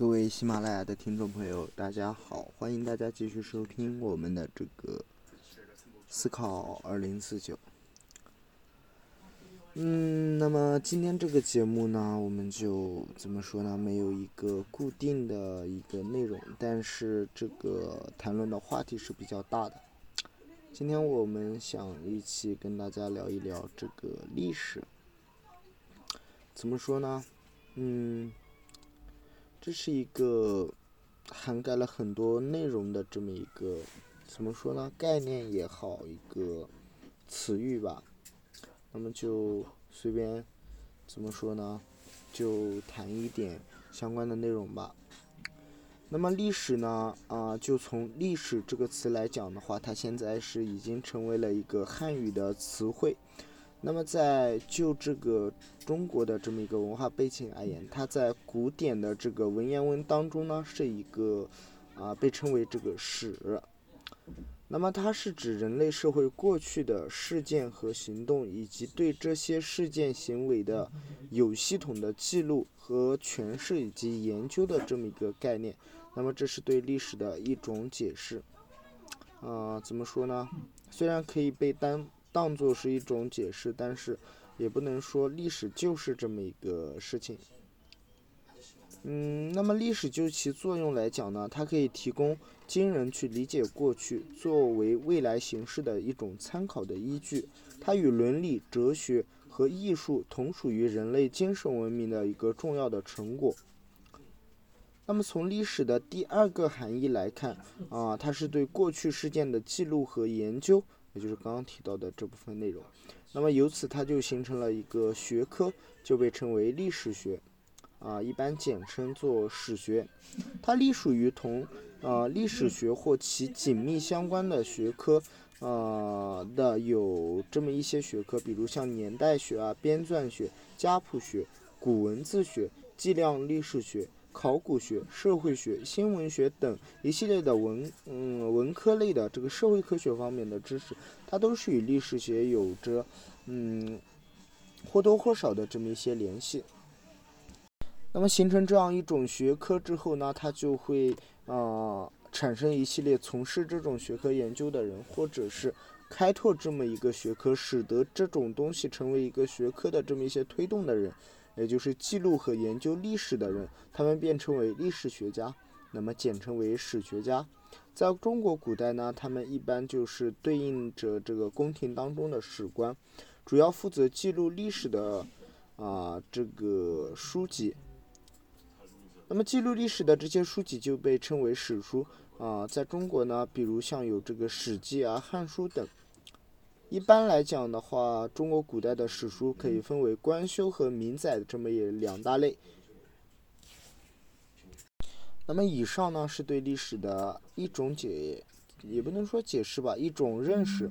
各位喜马拉雅的听众朋友，大家好！欢迎大家继续收听我们的这个思考二零四九。嗯，那么今天这个节目呢，我们就怎么说呢？没有一个固定的一个内容，但是这个谈论的话题是比较大的。今天我们想一起跟大家聊一聊这个历史。怎么说呢？嗯。这是一个涵盖了很多内容的这么一个，怎么说呢？概念也好，一个词语吧。那么就随便怎么说呢？就谈一点相关的内容吧。那么历史呢？啊，就从历史这个词来讲的话，它现在是已经成为了一个汉语的词汇。那么在就这个中国的这么一个文化背景而言，它在古典的这个文言文当中呢，是一个啊被称为这个史。那么它是指人类社会过去的事件和行动，以及对这些事件行为的有系统的记录和诠释以及研究的这么一个概念。那么这是对历史的一种解释。啊，怎么说呢？虽然可以被单当做是一种解释，但是也不能说历史就是这么一个事情。嗯，那么历史就其作用来讲呢，它可以提供今人去理解过去，作为未来形式的一种参考的依据。它与伦理、哲学和艺术同属于人类精神文明的一个重要的成果。那么从历史的第二个含义来看，啊，它是对过去事件的记录和研究。也就是刚刚提到的这部分内容，那么由此它就形成了一个学科，就被称为历史学，啊，一般简称作史学。它隶属于同呃历史学或其紧密相关的学科，呃的有这么一些学科，比如像年代学啊、编纂学、家谱学、古文字学、计量历史学。考古学、社会学、新闻学等一系列的文嗯文科类的这个社会科学方面的知识，它都是与历史学有着嗯或多或少的这么一些联系。那么形成这样一种学科之后呢，它就会啊产生一系列从事这种学科研究的人，或者是开拓这么一个学科，使得这种东西成为一个学科的这么一些推动的人。也就是记录和研究历史的人，他们便称为历史学家，那么简称为史学家。在中国古代呢，他们一般就是对应着这个宫廷当中的史官，主要负责记录历史的啊这个书籍。那么记录历史的这些书籍就被称为史书啊。在中国呢，比如像有这个《史记》啊、《汉书》等。一般来讲的话，中国古代的史书可以分为官修和民载这么一两大类。那么以上呢是对历史的一种解，也不能说解释吧，一种认识。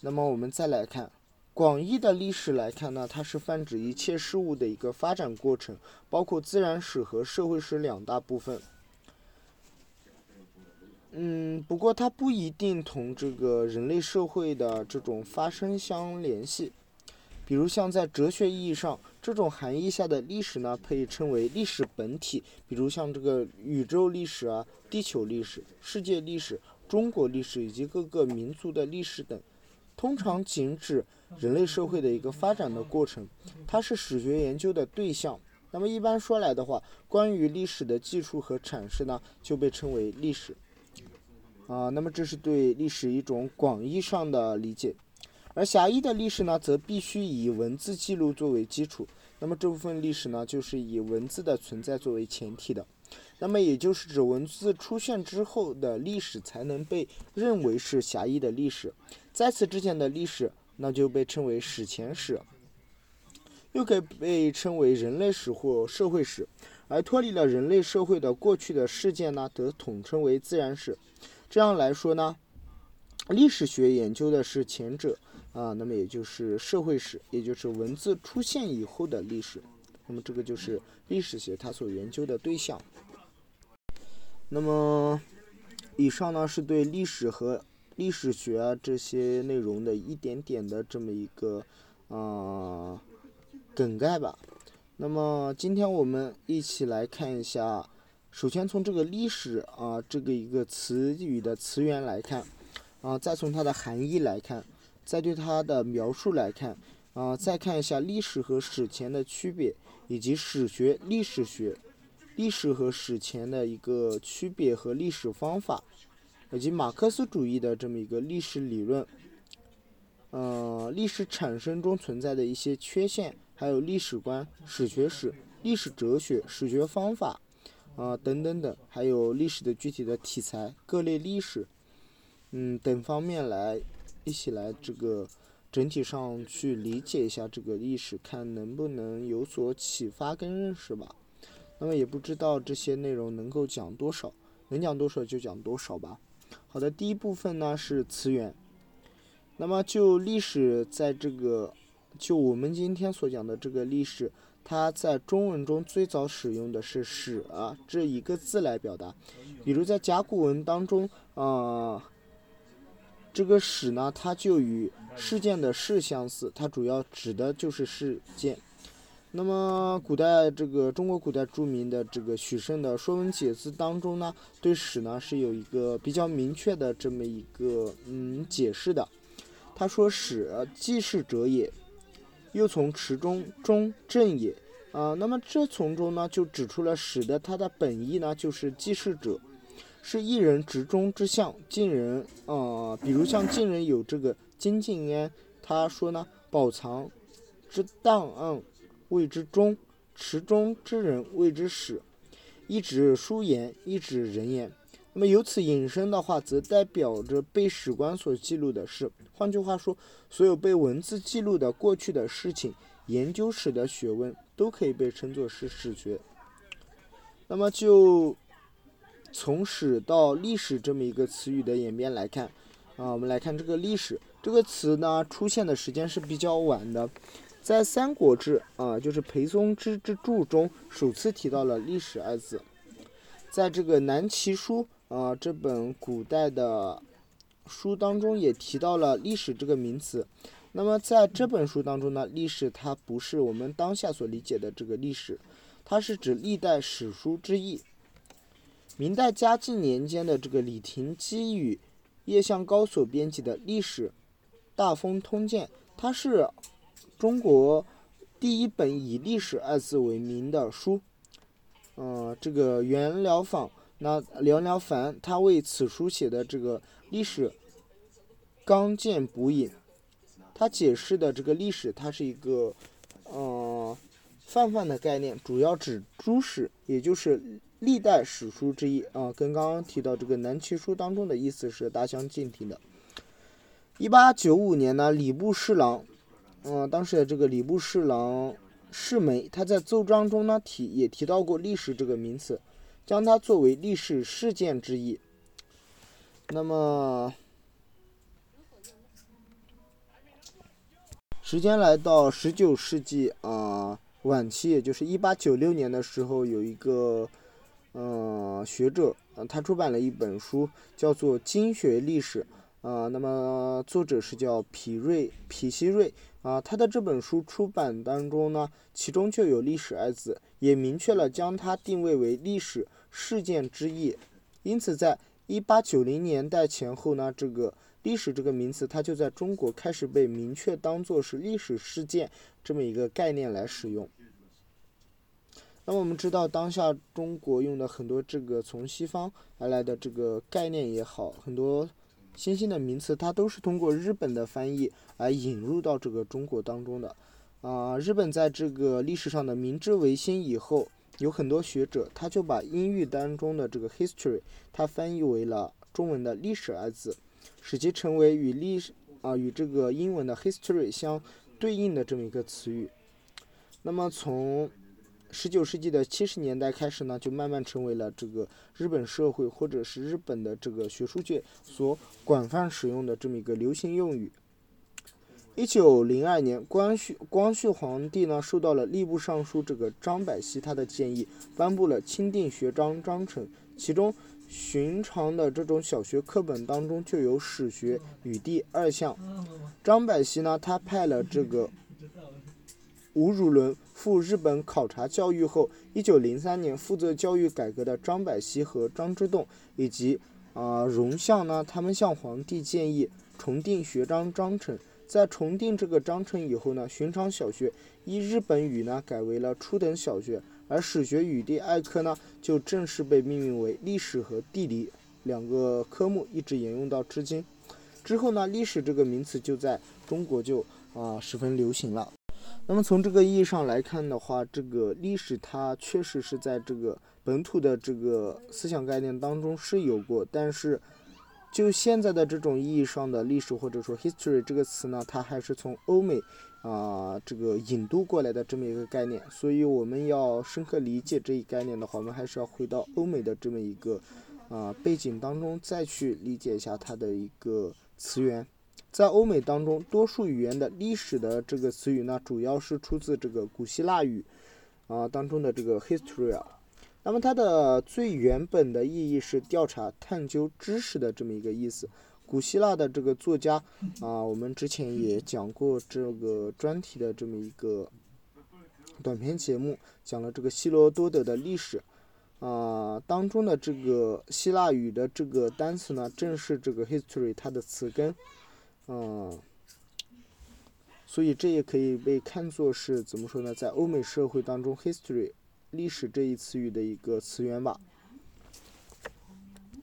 那么我们再来看广义的历史来看呢，它是泛指一切事物的一个发展过程，包括自然史和社会史两大部分。嗯，不过它不一定同这个人类社会的这种发生相联系。比如像在哲学意义上，这种含义下的历史呢，可以称为历史本体。比如像这个宇宙历史啊、地球历史、世界历史、中国历史以及各个民族的历史等，通常仅指人类社会的一个发展的过程，它是史学研究的对象。那么一般说来的话，关于历史的记述和阐释呢，就被称为历史。啊，那么这是对历史一种广义上的理解，而狭义的历史呢，则必须以文字记录作为基础。那么这部分历史呢，就是以文字的存在作为前提的。那么也就是指文字出现之后的历史才能被认为是狭义的历史，在此之前的历史，那就被称为史前史，又可以被称为人类史或社会史。而脱离了人类社会的过去的事件呢，则统称为自然史。这样来说呢，历史学研究的是前者啊，那么也就是社会史，也就是文字出现以后的历史，那么这个就是历史学它所研究的对象。那么，以上呢是对历史和历史学啊这些内容的一点点的这么一个啊梗概吧。那么今天我们一起来看一下首先从这个历史啊这个一个词语的词源来看，啊，再从它的含义来看，再对它的描述来看，啊，再看一下历史和史前的区别，以及史学、历史学、历史和史前的一个区别和历史方法，以及马克思主义的这么一个历史理论。呃，历史产生中存在的一些缺陷，还有历史观、史学史、历史哲学、史学方法，啊，等等等，还有历史的具体的题材、各类历史，嗯，等方面来一起来这个整体上去理解一下这个历史，看能不能有所启发跟认识吧。那么也不知道这些内容能够讲多少，能讲多少就讲多少吧。好的，第一部分呢是词源。那么就历史，在这个就我们今天所讲的这个历史，它在中文中最早使用的是“史”啊这一个字来表达。比如在甲骨文当中，啊，这个“史”呢，它就与事件的“事”相似，它主要指的就是事件。那么古代这个中国古代著名的这个许慎的《说文解字》当中呢，对“史”呢是有一个比较明确的这么一个嗯解释的。他说：“史，记事者也。又从池中，中正也。啊，那么这从中呢，就指出了史的它的本意呢，就是记事者，是一人执中之相。晋人，啊，比如像晋人有这个金敬安，他说呢，宝藏之档案谓之中，池中之人谓之史。一指书言，一指人言。”那么由此引申的话，则代表着被史官所记录的事。换句话说，所有被文字记录的过去的事情，研究史的学问都可以被称作是史学。那么就从史到历史这么一个词语的演变来看，啊，我们来看这个历史这个词呢，出现的时间是比较晚的，在《三国志》啊，就是裴松之之注中首次提到了历史二字，在这个南齐书。啊，这本古代的书当中也提到了历史这个名词。那么在这本书当中呢，历史它不是我们当下所理解的这个历史，它是指历代史书之意。明代嘉靖年间的这个李廷基与叶向高所编辑的《历史大风通鉴》，它是中国第一本以“历史”二字为名的书。嗯，这个袁了坊。那梁了凡他为此书写的这个历史刚健补引，他解释的这个历史，它是一个嗯泛泛的概念，主要指诸史，也就是历代史书之一啊，跟刚刚提到这个南齐书当中的意思是大相径庭的。一八九五年呢，礼部侍郎，嗯，当时的这个礼部侍郎世梅，他在奏章中呢提也提到过历史这个名词。将它作为历史事件之一。那么，时间来到十九世纪啊晚期，也就是一八九六年的时候，有一个呃学者啊，他出版了一本书，叫做《经学历史》啊。那么作者是叫皮瑞皮希瑞啊。他的这本书出版当中呢，其中就有“历史”二字，也明确了将它定位为历史。事件之一，因此在一八九零年代前后呢，这个历史这个名词，它就在中国开始被明确当做是历史事件这么一个概念来使用。那么我们知道，当下中国用的很多这个从西方而来的这个概念也好，很多新兴的名词，它都是通过日本的翻译而引入到这个中国当中的。啊，日本在这个历史上的明治维新以后。有很多学者，他就把英语当中的这个 history，他翻译为了中文的历史二字，使其成为与历史啊与这个英文的 history 相对应的这么一个词语。那么从十九世纪的七十年代开始呢，就慢慢成为了这个日本社会或者是日本的这个学术界所广泛使用的这么一个流行用语。一九零二年，光绪光绪皇帝呢，受到了吏部尚书这个张百熙他的建议，颁布了钦定学章章程，其中寻常的这种小学课本当中就有史学与地二项。张百熙呢，他派了这个吴汝伦赴日本考察教育后，一九零三年负责教育改革的张百熙和张之洞以及啊荣相呢，他们向皇帝建议重定学章章程。在重定这个章程以后呢，寻常小学依日本语呢改为了初等小学，而史学语地二科呢就正式被命名为历史和地理两个科目，一直沿用到至今。之后呢，历史这个名词就在中国就啊十分流行了。那么从这个意义上来看的话，这个历史它确实是在这个本土的这个思想概念当中是有过，但是就现在的这种意义上的历史或者说 history 这个词呢，它还是从欧美啊这个引渡过来的这么一个概念。所以我们要深刻理解这一概念的话，我们还是要回到欧美的这么一个啊背景当中再去理解一下它的一个。词源，在欧美当中，多数语言的历史的这个词语呢，主要是出自这个古希腊语啊当中的这个 history。那么它的最原本的意义是调查、探究知识的这么一个意思。古希腊的这个作家啊，我们之前也讲过这个专题的这么一个短篇节目，讲了这个希罗多德的历史。啊，当中的这个希腊语的这个单词呢，正是这个 history 它的词根，嗯，所以这也可以被看作是怎么说呢，在欧美社会当中，history 历史这一词语的一个词源吧。